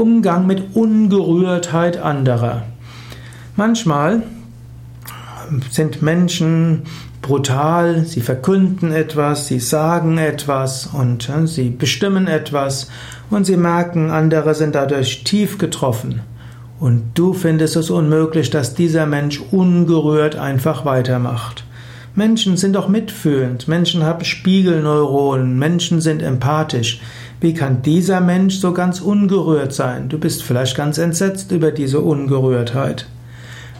Umgang mit Ungerührtheit anderer. Manchmal sind Menschen brutal, sie verkünden etwas, sie sagen etwas und ja, sie bestimmen etwas und sie merken, andere sind dadurch tief getroffen. Und du findest es unmöglich, dass dieser Mensch ungerührt einfach weitermacht. Menschen sind doch mitfühlend, Menschen haben Spiegelneuronen, Menschen sind empathisch. Wie kann dieser Mensch so ganz ungerührt sein? Du bist vielleicht ganz entsetzt über diese Ungerührtheit.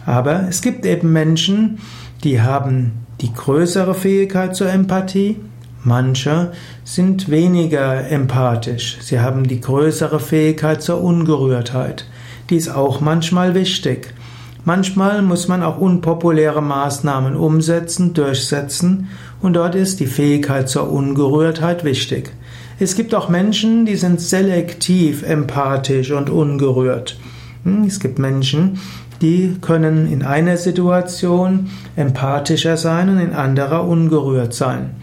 Aber es gibt eben Menschen, die haben die größere Fähigkeit zur Empathie, manche sind weniger empathisch, sie haben die größere Fähigkeit zur Ungerührtheit. Die ist auch manchmal wichtig. Manchmal muss man auch unpopuläre Maßnahmen umsetzen, durchsetzen und dort ist die Fähigkeit zur Ungerührtheit wichtig. Es gibt auch Menschen, die sind selektiv empathisch und ungerührt. Hm, es gibt Menschen, die können in einer Situation empathischer sein und in anderer ungerührt sein.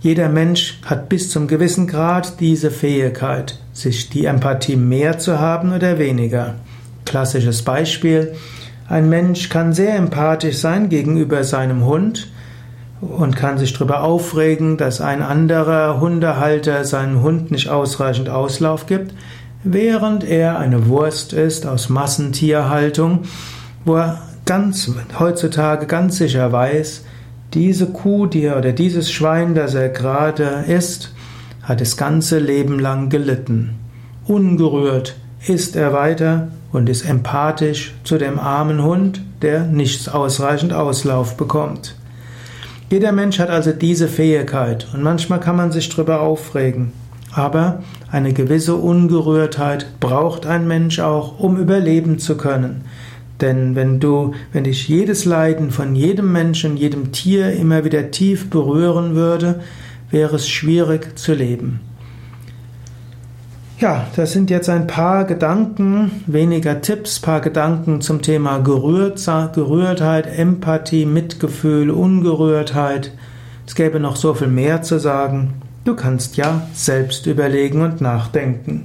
Jeder Mensch hat bis zum gewissen Grad diese Fähigkeit, sich die Empathie mehr zu haben oder weniger. Klassisches Beispiel. Ein Mensch kann sehr empathisch sein gegenüber seinem Hund und kann sich darüber aufregen, dass ein anderer Hundehalter seinem Hund nicht ausreichend Auslauf gibt, während er eine Wurst ist aus Massentierhaltung, wo er ganz heutzutage ganz sicher weiß, diese Kuh, die er, oder dieses Schwein, das er gerade isst, hat das ganze Leben lang gelitten. Ungerührt isst er weiter und ist empathisch zu dem armen Hund, der nicht ausreichend Auslauf bekommt. Jeder Mensch hat also diese Fähigkeit und manchmal kann man sich darüber aufregen. Aber eine gewisse Ungerührtheit braucht ein Mensch auch, um überleben zu können. Denn wenn du, wenn dich jedes Leiden von jedem Menschen, jedem Tier immer wieder tief berühren würde, wäre es schwierig zu leben. Ja, das sind jetzt ein paar Gedanken, weniger Tipps, paar Gedanken zum Thema Gerührtheit, Empathie, Mitgefühl, Ungerührtheit. Es gäbe noch so viel mehr zu sagen. Du kannst ja selbst überlegen und nachdenken.